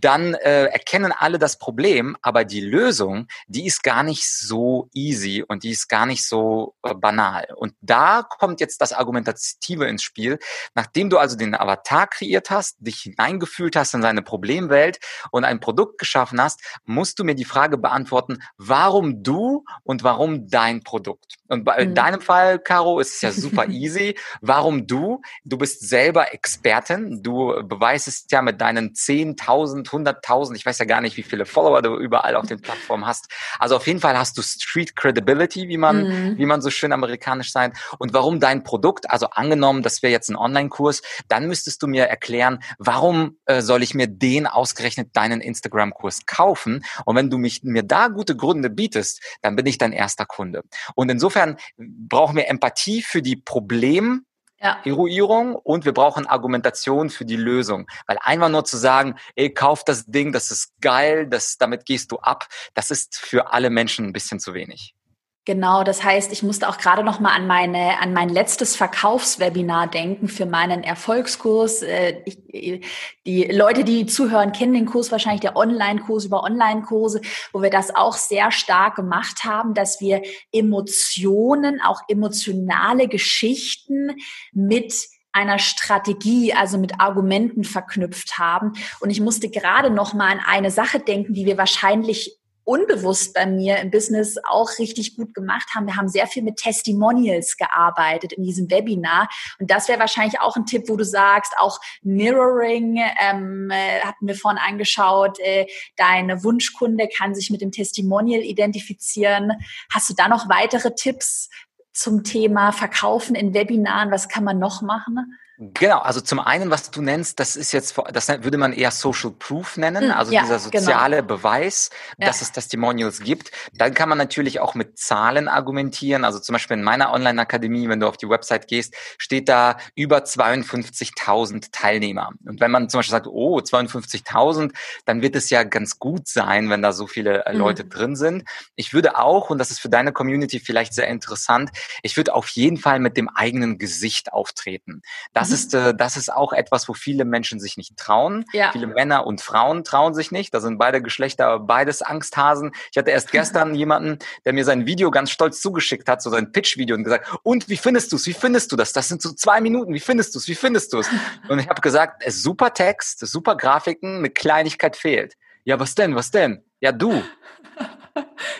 dann äh, erkennen alle das Problem, aber die Lösung, die ist gar nicht so easy und die ist gar nicht so äh, banal. Und da kommt jetzt das Argumentative ins Spiel. Nachdem du also den Avatar kreiert hast, dich hineingefühlt hast in seine Problemwelt und ein Produkt geschaffen hast, musst du mir die Frage beantworten, warum du und warum dein Produkt. Und bei mhm. deinem Fall, Caro, ist es ja super *laughs* easy. Warum du? Du bist selber Expertin. Du beweist es ja mit deinen 10.000, 100.000, ich weiß ja gar nicht, wie viele Follower du überall auf den Plattformen hast. Also auf jeden Fall hast du Street Credibility, wie man, mhm. wie man so schön amerikanisch sagt. Und warum dein Produkt? Also angenommen, das wäre jetzt ein Online-Kurs, dann müsstest du mir erklären, warum äh, soll ich mir den ausgerechnet deinen Instagram-Kurs kaufen? Und wenn du mich, mir da gute Gründe bietest, dann bin ich dein erster Kunde. Und insofern brauchen wir Empathie für die Problem, ja. Eruierung und wir brauchen Argumentation für die Lösung. Weil einfach nur zu sagen, ey, kauf das Ding, das ist geil, das, damit gehst du ab, das ist für alle Menschen ein bisschen zu wenig. Genau, das heißt, ich musste auch gerade noch mal an meine an mein letztes Verkaufswebinar denken für meinen Erfolgskurs. Äh, ich, die Leute, die zuhören, kennen den Kurs wahrscheinlich der Online-Kurs über Online-Kurse, wo wir das auch sehr stark gemacht haben, dass wir Emotionen, auch emotionale Geschichten mit einer Strategie, also mit Argumenten verknüpft haben. Und ich musste gerade noch mal an eine Sache denken, die wir wahrscheinlich unbewusst bei mir im Business auch richtig gut gemacht haben. Wir haben sehr viel mit Testimonials gearbeitet in diesem Webinar. Und das wäre wahrscheinlich auch ein Tipp, wo du sagst, auch Mirroring, ähm, äh, hatten wir vorhin angeschaut, äh, deine Wunschkunde kann sich mit dem Testimonial identifizieren. Hast du da noch weitere Tipps zum Thema Verkaufen in Webinaren? Was kann man noch machen? Genau, also zum einen, was du nennst, das ist jetzt, das würde man eher Social Proof nennen, hm, also ja, dieser genau. soziale genau. Beweis, dass ja. es Testimonials gibt. Dann kann man natürlich auch mit Zahlen argumentieren. Also zum Beispiel in meiner Online-Akademie, wenn du auf die Website gehst, steht da über 52.000 Teilnehmer. Und wenn man zum Beispiel sagt, oh, 52.000, dann wird es ja ganz gut sein, wenn da so viele äh, Leute mhm. drin sind. Ich würde auch, und das ist für deine Community vielleicht sehr interessant, ich würde auf jeden Fall mit dem eigenen Gesicht auftreten. Das mhm. Ist, äh, das ist auch etwas, wo viele Menschen sich nicht trauen. Ja. Viele Männer und Frauen trauen sich nicht. Da sind beide Geschlechter beides Angsthasen. Ich hatte erst gestern *laughs* jemanden, der mir sein Video ganz stolz zugeschickt hat, so sein Pitch-Video und gesagt, und wie findest du es? Wie findest du das? Das sind so zwei Minuten. Wie findest du es? Wie findest du es? *laughs* Und ich habe gesagt, es ist super Text, super Grafiken, eine Kleinigkeit fehlt. Ja, was denn? Was denn? Ja, du. *laughs*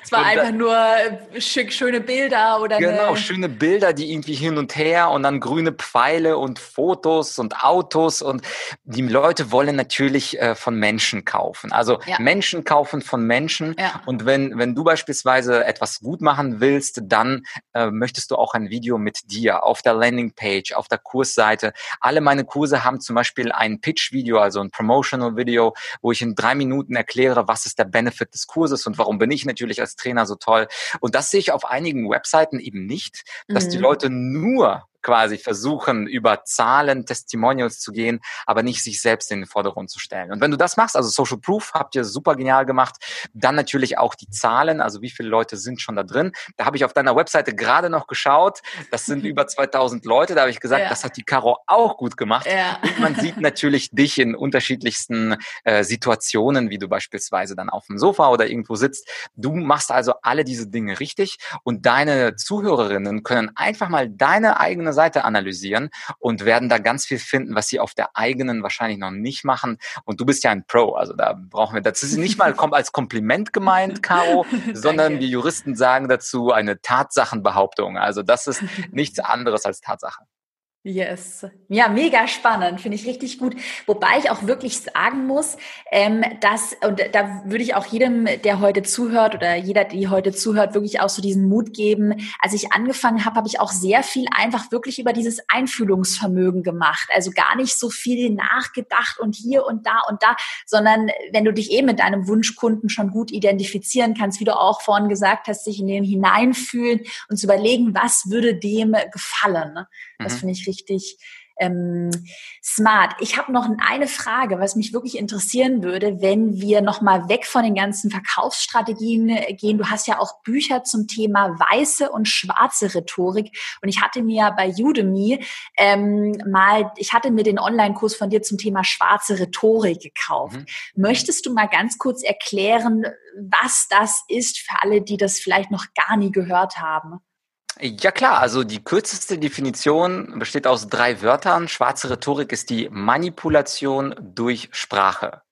Es war einfach nur äh, schick, schöne Bilder oder Genau, eine... schöne Bilder, die irgendwie hin und her und dann grüne Pfeile und Fotos und Autos und die Leute wollen natürlich äh, von Menschen kaufen. Also ja. Menschen kaufen von Menschen ja. und wenn, wenn du beispielsweise etwas gut machen willst, dann äh, möchtest du auch ein Video mit dir auf der Landingpage, auf der Kursseite. Alle meine Kurse haben zum Beispiel ein Pitch-Video, also ein Promotional-Video, wo ich in drei Minuten erkläre, was ist der Benefit des Kurses und warum bin ich natürlich als Trainer so toll. Und das sehe ich auf einigen Webseiten eben nicht, dass mhm. die Leute nur quasi versuchen, über Zahlen, Testimonials zu gehen, aber nicht sich selbst in den Vordergrund zu stellen. Und wenn du das machst, also Social Proof habt ihr super genial gemacht, dann natürlich auch die Zahlen, also wie viele Leute sind schon da drin. Da habe ich auf deiner Webseite gerade noch geschaut, das sind *laughs* über 2000 Leute, da habe ich gesagt, ja. das hat die Caro auch gut gemacht. Ja. Und man sieht natürlich dich in unterschiedlichsten äh, Situationen, wie du beispielsweise dann auf dem Sofa oder irgendwo sitzt. Du machst also alle diese Dinge richtig und deine Zuhörerinnen können einfach mal deine eigene Seite analysieren und werden da ganz viel finden, was sie auf der eigenen wahrscheinlich noch nicht machen. Und du bist ja ein Pro, also da brauchen wir, das *laughs* ist nicht mal als Kompliment gemeint, Caro, *laughs* sondern wir Juristen sagen dazu eine Tatsachenbehauptung. Also das ist nichts anderes als Tatsache. Yes. Ja, mega spannend, finde ich richtig gut. Wobei ich auch wirklich sagen muss, ähm, dass, und da würde ich auch jedem, der heute zuhört oder jeder, die heute zuhört, wirklich auch so diesen Mut geben. Als ich angefangen habe, habe ich auch sehr viel einfach wirklich über dieses Einfühlungsvermögen gemacht. Also gar nicht so viel nachgedacht und hier und da und da, sondern wenn du dich eben mit deinem Wunschkunden schon gut identifizieren kannst, wie du auch vorhin gesagt hast, sich in den hineinfühlen und zu überlegen, was würde dem gefallen. Das mhm. finde ich richtig ähm, smart. Ich habe noch eine Frage, was mich wirklich interessieren würde, wenn wir noch mal weg von den ganzen Verkaufsstrategien äh, gehen. Du hast ja auch Bücher zum Thema weiße und schwarze Rhetorik und ich hatte mir bei Udemy ähm, mal, ich hatte mir den Online-Kurs von dir zum Thema schwarze Rhetorik gekauft. Mhm. Möchtest du mal ganz kurz erklären, was das ist für alle, die das vielleicht noch gar nie gehört haben? Ja klar, also die kürzeste Definition besteht aus drei Wörtern. Schwarze Rhetorik ist die Manipulation durch Sprache.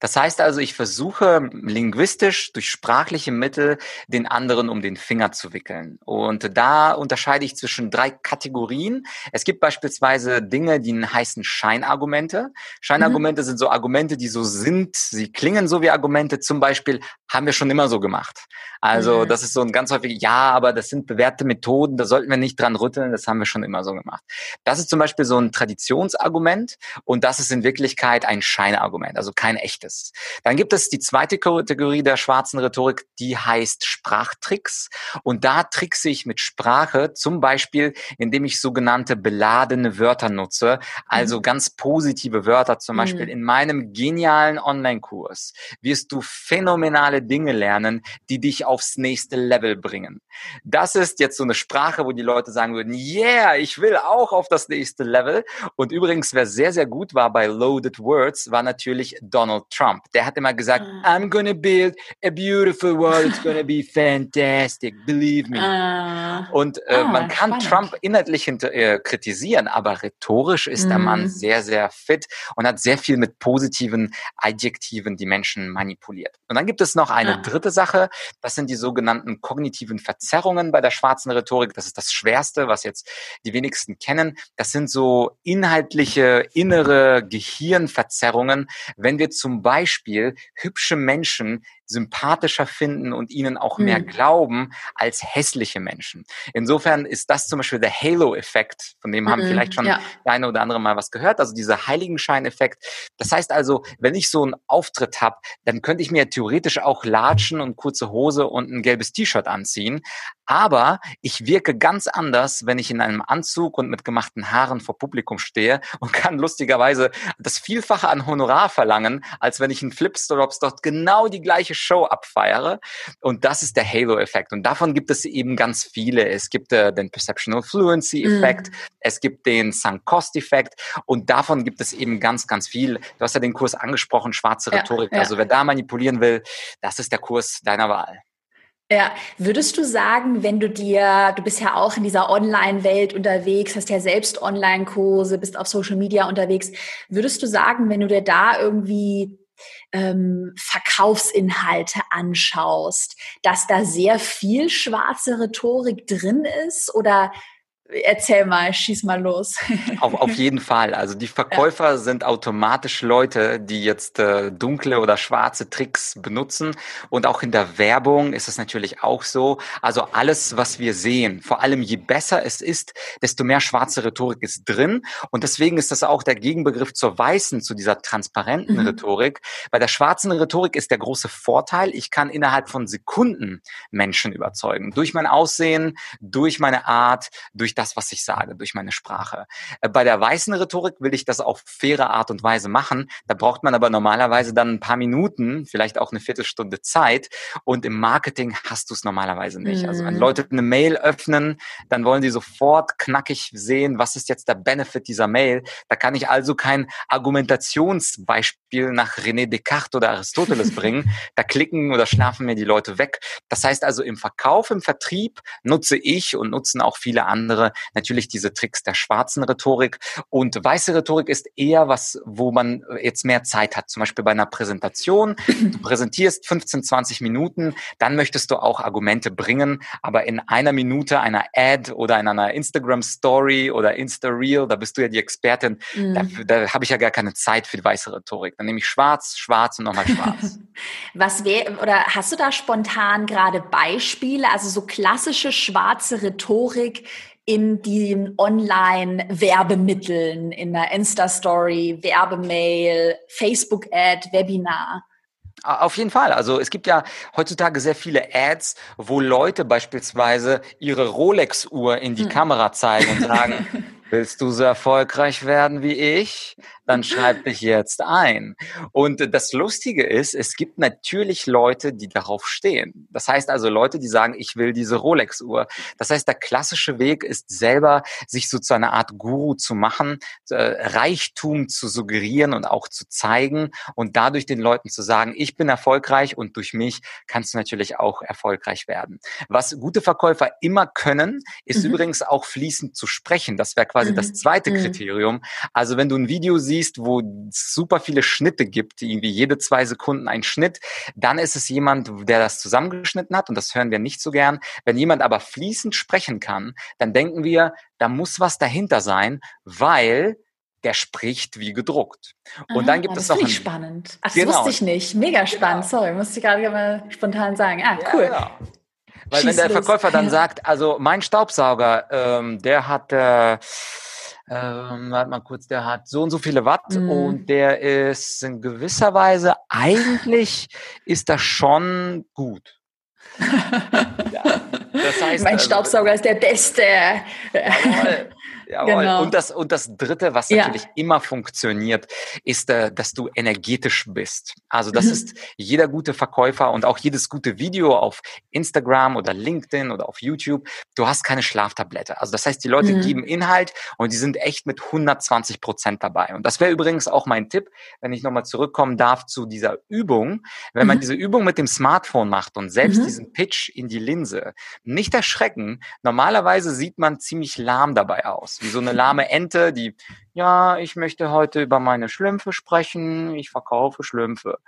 Das heißt also, ich versuche linguistisch durch sprachliche Mittel den anderen um den Finger zu wickeln. Und da unterscheide ich zwischen drei Kategorien. Es gibt beispielsweise Dinge, die heißen Scheinargumente. Scheinargumente mhm. sind so Argumente, die so sind, sie klingen so wie Argumente. Zum Beispiel haben wir schon immer so gemacht. Also mhm. das ist so ein ganz häufig, ja, aber das sind bewährte Methoden, da sollten wir nicht dran rütteln, das haben wir schon immer so gemacht. Das ist zum Beispiel so ein Traditionsargument und das ist in Wirklichkeit ein Scheinargument, also kein echtes. Dann gibt es die zweite Kategorie der schwarzen Rhetorik, die heißt Sprachtricks und da trickse ich mit Sprache, zum Beispiel, indem ich sogenannte beladene Wörter nutze, also mhm. ganz positive Wörter, zum Beispiel mhm. in meinem genialen Online-Kurs wirst du phänomenale Dinge lernen, die dich aufs nächste Level bringen. Das ist jetzt so eine Sprache, wo die Leute sagen würden, yeah, ich will auch auf das nächste Level. Und übrigens, wer sehr, sehr gut war bei Loaded Words, war natürlich Donald Trump. Der hat immer gesagt, uh. I'm gonna build a beautiful world, it's gonna be *laughs* fantastic, believe me. Uh. Und äh, ah, man kann spannend. Trump inhaltlich hinter, äh, kritisieren, aber rhetorisch ist mm. der Mann mhm. sehr, sehr fit und hat sehr viel mit positiven Adjektiven die Menschen manipuliert. Und dann gibt es noch eine uh. dritte Sache, das sind die sogenannten kognitiven Verzerrungen bei der schwarzen Rhetorik. Das ist das Schwerste, was jetzt die wenigsten kennen. Das sind so inhaltliche, innere Gehirnverzerrungen. Wenn wir zum Beispiel hübsche Menschen sympathischer finden und ihnen auch mehr mhm. glauben als hässliche Menschen. Insofern ist das zum Beispiel der Halo-Effekt, von dem haben mhm, vielleicht schon ja. der eine oder andere mal was gehört, also dieser Heiligenschein-Effekt. Das heißt also, wenn ich so einen Auftritt habe, dann könnte ich mir theoretisch auch Latschen und kurze Hose und ein gelbes T-Shirt anziehen, aber ich wirke ganz anders, wenn ich in einem Anzug und mit gemachten Haaren vor Publikum stehe und kann lustigerweise das Vielfache an Honorar verlangen, als wenn ich in Flipstrops dort genau die gleiche Show abfeiere. Und das ist der Halo-Effekt. Und davon gibt es eben ganz viele. Es gibt äh, den Perceptional Fluency-Effekt, mm. es gibt den Sunk-Cost-Effekt und davon gibt es eben ganz, ganz viel. Du hast ja den Kurs angesprochen, schwarze Rhetorik. Ja, ja. Also wer da manipulieren will, das ist der Kurs deiner Wahl. Ja, würdest du sagen, wenn du dir, du bist ja auch in dieser Online-Welt unterwegs, hast ja selbst Online-Kurse, bist auf Social Media unterwegs, würdest du sagen, wenn du dir da irgendwie ähm, Verkaufsinhalte anschaust, dass da sehr viel schwarze Rhetorik drin ist oder Erzähl mal, schieß mal los. *laughs* auf, auf jeden Fall. Also die Verkäufer ja. sind automatisch Leute, die jetzt äh, dunkle oder schwarze Tricks benutzen. Und auch in der Werbung ist es natürlich auch so. Also alles, was wir sehen, vor allem je besser es ist, desto mehr schwarze Rhetorik ist drin. Und deswegen ist das auch der Gegenbegriff zur weißen, zu dieser transparenten mhm. Rhetorik. Bei der schwarzen Rhetorik ist der große Vorteil, ich kann innerhalb von Sekunden Menschen überzeugen. Durch mein Aussehen, durch meine Art, durch das, was ich sage, durch meine Sprache. Äh, bei der weißen Rhetorik will ich das auf faire Art und Weise machen. Da braucht man aber normalerweise dann ein paar Minuten, vielleicht auch eine Viertelstunde Zeit. Und im Marketing hast du es normalerweise nicht. Mhm. Also wenn mhm. Leute eine Mail öffnen, dann wollen die sofort knackig sehen, was ist jetzt der Benefit dieser Mail. Da kann ich also kein Argumentationsbeispiel nach René Descartes oder Aristoteles *laughs* bringen. Da klicken oder schlafen mir die Leute weg. Das heißt also im Verkauf, im Vertrieb nutze ich und nutzen auch viele andere natürlich diese Tricks der schwarzen Rhetorik. Und weiße Rhetorik ist eher was, wo man jetzt mehr Zeit hat. Zum Beispiel bei einer Präsentation. Du präsentierst 15, 20 Minuten, dann möchtest du auch Argumente bringen. Aber in einer Minute einer Ad oder in einer Instagram Story oder Insta Reel, da bist du ja die Expertin. Mhm. Da, da habe ich ja gar keine Zeit für die weiße Rhetorik. Dann nehme ich schwarz, schwarz und nochmal schwarz. *laughs* was wäre, oder hast du da spontan gerade Beispiele, also so klassische schwarze Rhetorik, in den Online-Werbemitteln, in der Insta-Story, Werbemail, Facebook-Ad, Webinar? Auf jeden Fall. Also es gibt ja heutzutage sehr viele Ads, wo Leute beispielsweise ihre Rolex-Uhr in die hm. Kamera zeigen und sagen, *laughs* willst du so erfolgreich werden wie ich? dann schreib dich jetzt ein. Und das Lustige ist, es gibt natürlich Leute, die darauf stehen. Das heißt also Leute, die sagen, ich will diese Rolex-Uhr. Das heißt, der klassische Weg ist selber, sich so zu einer Art Guru zu machen, äh, Reichtum zu suggerieren und auch zu zeigen und dadurch den Leuten zu sagen, ich bin erfolgreich und durch mich kannst du natürlich auch erfolgreich werden. Was gute Verkäufer immer können, ist mhm. übrigens auch fließend zu sprechen. Das wäre quasi mhm. das zweite mhm. Kriterium. Also wenn du ein Video siehst, wo super viele Schnitte gibt, irgendwie jede zwei Sekunden ein Schnitt, dann ist es jemand, der das zusammengeschnitten hat und das hören wir nicht so gern. Wenn jemand aber fließend sprechen kann, dann denken wir, da muss was dahinter sein, weil der spricht wie gedruckt. Und ah, dann gibt es noch ein spannend. Ach, das genau. wusste ich nicht. Mega spannend. Genau. Sorry, musste ich gerade mal spontan sagen. Ah, cool. Ja, genau. Weil Schieß wenn der Verkäufer dann sagt, also mein Staubsauger, ähm, der hat äh, ähm, warte mal kurz, der hat so und so viele Watt mm. und der ist in gewisser Weise, eigentlich ist das schon gut. *laughs* ja, das heißt, mein also Staubsauger ist der beste. Jawohl. Jawohl. Genau. Und, das, und das Dritte, was ja. natürlich immer funktioniert, ist, äh, dass du energetisch bist. Also das mhm. ist jeder gute Verkäufer und auch jedes gute Video auf Instagram oder LinkedIn oder auf YouTube. Du hast keine Schlaftablette. Also das heißt, die Leute mhm. geben Inhalt und die sind echt mit 120 Prozent dabei. Und das wäre übrigens auch mein Tipp, wenn ich nochmal zurückkommen darf zu dieser Übung. Wenn mhm. man diese Übung mit dem Smartphone macht und selbst mhm. diesen Pitch in die Linse, nicht erschrecken. Normalerweise sieht man ziemlich lahm dabei aus wie so eine lahme Ente, die ja, ich möchte heute über meine Schlümpfe sprechen, ich verkaufe Schlümpfe.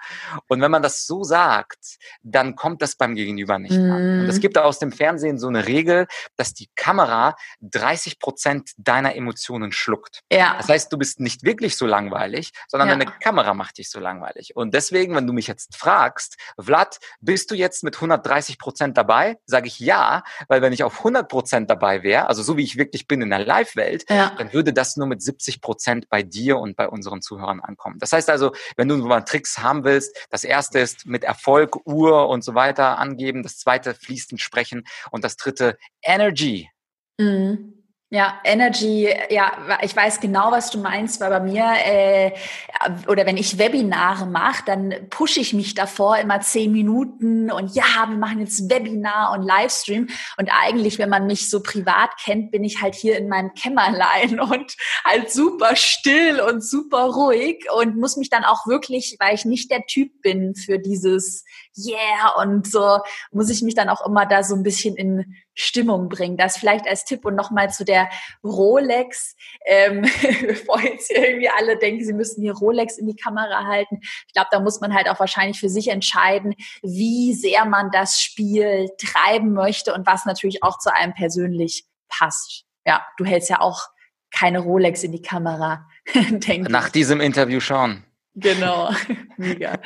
Und wenn man das so sagt, dann kommt das beim Gegenüber nicht mm. an. Und es mhm. gibt aus dem Fernsehen so eine Regel, dass die Kamera 30 Prozent deiner Emotionen schluckt. Ja. Das heißt, du bist nicht wirklich so langweilig, sondern ja. deine Kamera macht dich so langweilig. Und deswegen, wenn du mich jetzt fragst, Vlad, bist du jetzt mit 130 Prozent dabei? Sage ich ja, weil wenn ich auf 100 Prozent dabei wäre, also so wie ich wirklich bin in der Live-Welt, ja. dann würde das nur mit 70 Prozent bei dir und bei unseren Zuhörern ankommen. Das heißt also, wenn du mal Tricks haben willst, das erste ist mit Erfolg, Uhr und so weiter angeben, das zweite fließend sprechen und das dritte Energy. Mhm. Ja, Energy, ja, ich weiß genau, was du meinst, weil bei mir äh, oder wenn ich Webinare mache, dann pushe ich mich davor immer zehn Minuten und ja, wir machen jetzt Webinar und Livestream. Und eigentlich, wenn man mich so privat kennt, bin ich halt hier in meinem Kämmerlein *laughs* und halt super still und super ruhig und muss mich dann auch wirklich, weil ich nicht der Typ bin für dieses Yeah und so, muss ich mich dann auch immer da so ein bisschen in Stimmung bringen. Das vielleicht als Tipp und nochmal zu der Rolex, ähm, *laughs* bevor jetzt irgendwie alle denken, sie müssen hier Rolex in die Kamera halten. Ich glaube, da muss man halt auch wahrscheinlich für sich entscheiden, wie sehr man das Spiel treiben möchte und was natürlich auch zu einem persönlich passt. Ja, du hältst ja auch keine Rolex in die Kamera, *laughs* denke Nach diesem Interview schon. Genau, *laughs* mega.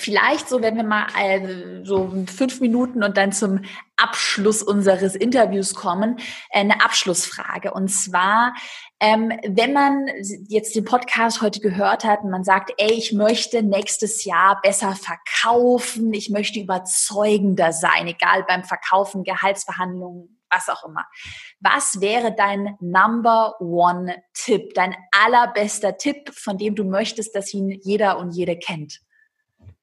Vielleicht so, wenn wir mal äh, so fünf Minuten und dann zum Abschluss unseres Interviews kommen, äh, eine Abschlussfrage. Und zwar, ähm, wenn man jetzt den Podcast heute gehört hat und man sagt, ey, ich möchte nächstes Jahr besser verkaufen, ich möchte überzeugender sein, egal beim Verkaufen, Gehaltsverhandlungen, was auch immer. Was wäre dein Number One Tipp, dein allerbester Tipp, von dem du möchtest, dass ihn jeder und jede kennt?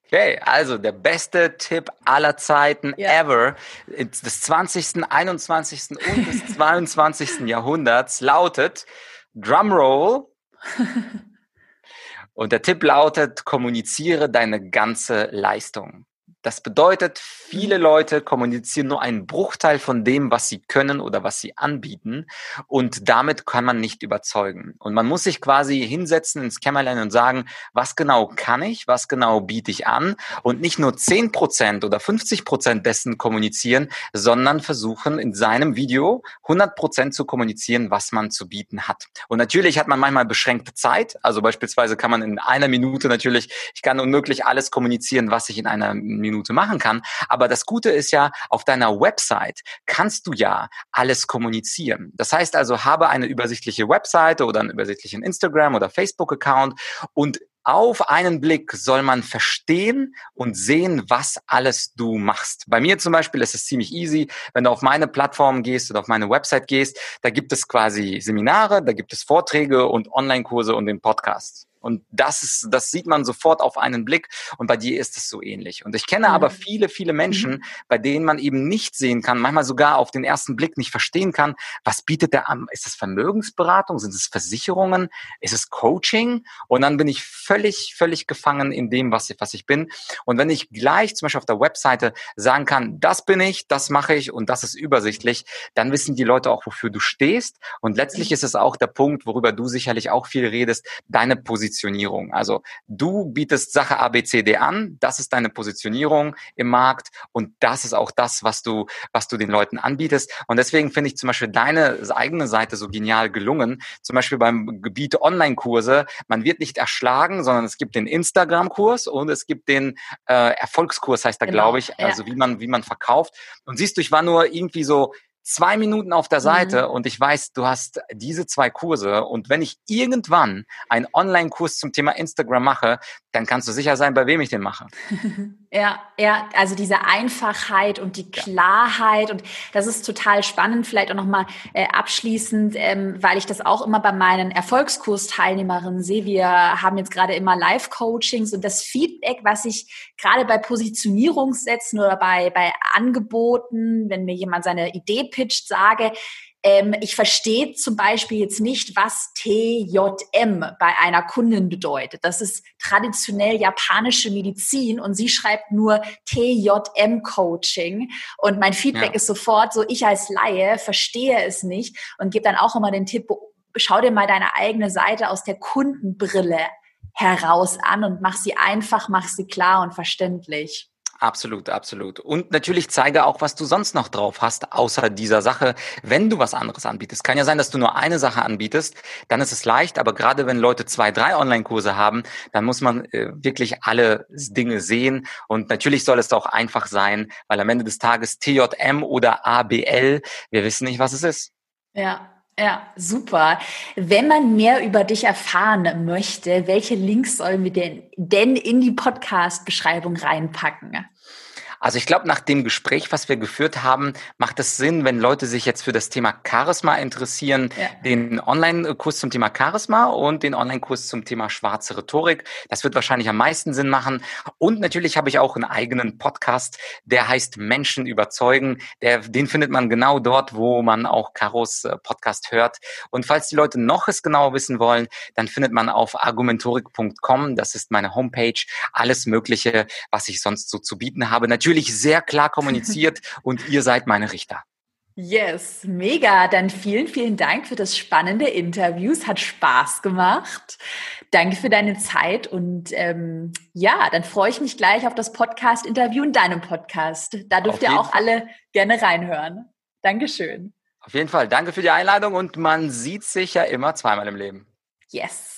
Okay, also der beste Tipp aller Zeiten ja. ever des 20., 21. und des *laughs* 22. Jahrhunderts lautet Drumroll. *laughs* und der Tipp lautet, kommuniziere deine ganze Leistung. Das bedeutet, viele Leute kommunizieren nur einen Bruchteil von dem, was sie können oder was sie anbieten. Und damit kann man nicht überzeugen. Und man muss sich quasi hinsetzen ins Kämmerlein und sagen, was genau kann ich, was genau biete ich an? Und nicht nur 10 Prozent oder 50 Prozent dessen kommunizieren, sondern versuchen in seinem Video 100 Prozent zu kommunizieren, was man zu bieten hat. Und natürlich hat man manchmal beschränkte Zeit. Also beispielsweise kann man in einer Minute natürlich, ich kann unmöglich alles kommunizieren, was ich in einer Minute Minute machen kann. Aber das Gute ist ja, auf deiner Website kannst du ja alles kommunizieren. Das heißt also, habe eine übersichtliche Webseite oder einen übersichtlichen Instagram oder Facebook-Account und auf einen Blick soll man verstehen und sehen, was alles du machst. Bei mir zum Beispiel ist es ziemlich easy. Wenn du auf meine Plattform gehst oder auf meine Website gehst, da gibt es quasi Seminare, da gibt es Vorträge und Online-Kurse und den Podcast. Und das ist, das sieht man sofort auf einen Blick. Und bei dir ist es so ähnlich. Und ich kenne mhm. aber viele, viele Menschen, mhm. bei denen man eben nicht sehen kann, manchmal sogar auf den ersten Blick nicht verstehen kann, was bietet der an? Ist es Vermögensberatung? Sind es Versicherungen? Ist es Coaching? Und dann bin ich völlig, völlig gefangen in dem, was ich, was ich bin. Und wenn ich gleich zum Beispiel auf der Webseite sagen kann, das bin ich, das mache ich und das ist übersichtlich, dann wissen die Leute auch, wofür du stehst. Und letztlich ist es auch der Punkt, worüber du sicherlich auch viel redest, deine Positionierung. Also du bietest Sache ABCD an, das ist deine Positionierung im Markt und das ist auch das, was du, was du den Leuten anbietest. Und deswegen finde ich zum Beispiel deine eigene Seite so genial gelungen. Zum Beispiel beim Gebiet Online-Kurse. Man wird nicht erschlagen, sondern es gibt den Instagram-Kurs und es gibt den äh, Erfolgskurs, heißt da, genau, glaube ich, also ja. wie man, wie man verkauft. Und siehst du, ich war nur irgendwie so zwei Minuten auf der Seite mhm. und ich weiß, du hast diese zwei Kurse und wenn ich irgendwann einen Online-Kurs zum Thema Instagram mache, dann kannst du sicher sein, bei wem ich den mache. *laughs* Ja, ja, also diese Einfachheit und die Klarheit und das ist total spannend, vielleicht auch nochmal äh, abschließend, ähm, weil ich das auch immer bei meinen Erfolgskursteilnehmerinnen sehe. Wir haben jetzt gerade immer Live-Coachings und das Feedback, was ich gerade bei Positionierungssätzen oder bei, bei Angeboten, wenn mir jemand seine Idee pitcht, sage, ähm, ich verstehe zum Beispiel jetzt nicht, was TJM bei einer Kundin bedeutet. Das ist traditionell japanische Medizin und sie schreibt nur TJM Coaching. Und mein Feedback ja. ist sofort so, ich als Laie verstehe es nicht und gebe dann auch immer den Tipp, schau dir mal deine eigene Seite aus der Kundenbrille heraus an und mach sie einfach, mach sie klar und verständlich. Absolut, absolut. Und natürlich zeige auch, was du sonst noch drauf hast, außer dieser Sache, wenn du was anderes anbietest. Kann ja sein, dass du nur eine Sache anbietest, dann ist es leicht, aber gerade wenn Leute zwei, drei Online-Kurse haben, dann muss man äh, wirklich alle Dinge sehen. Und natürlich soll es auch einfach sein, weil am Ende des Tages TJM oder ABL, wir wissen nicht, was es ist. Ja, ja, super. Wenn man mehr über dich erfahren möchte, welche Links sollen wir denn, denn in die Podcast-Beschreibung reinpacken? Also ich glaube, nach dem Gespräch, was wir geführt haben, macht es Sinn, wenn Leute sich jetzt für das Thema Charisma interessieren, ja. den Online-Kurs zum Thema Charisma und den Online-Kurs zum Thema schwarze Rhetorik. Das wird wahrscheinlich am meisten Sinn machen. Und natürlich habe ich auch einen eigenen Podcast, der heißt Menschen überzeugen. Der, den findet man genau dort, wo man auch Karos äh, Podcast hört. Und falls die Leute noch es genauer wissen wollen, dann findet man auf argumentorik.com, das ist meine Homepage, alles Mögliche, was ich sonst so zu bieten habe. Natürlich natürlich sehr klar kommuniziert *laughs* und ihr seid meine Richter. Yes, mega. Dann vielen, vielen Dank für das spannende Interview. Es hat Spaß gemacht. Danke für deine Zeit und ähm, ja, dann freue ich mich gleich auf das Podcast-Interview in deinem Podcast. Da dürft ihr auch Fall. alle gerne reinhören. Dankeschön. Auf jeden Fall. Danke für die Einladung und man sieht sich ja immer zweimal im Leben. Yes.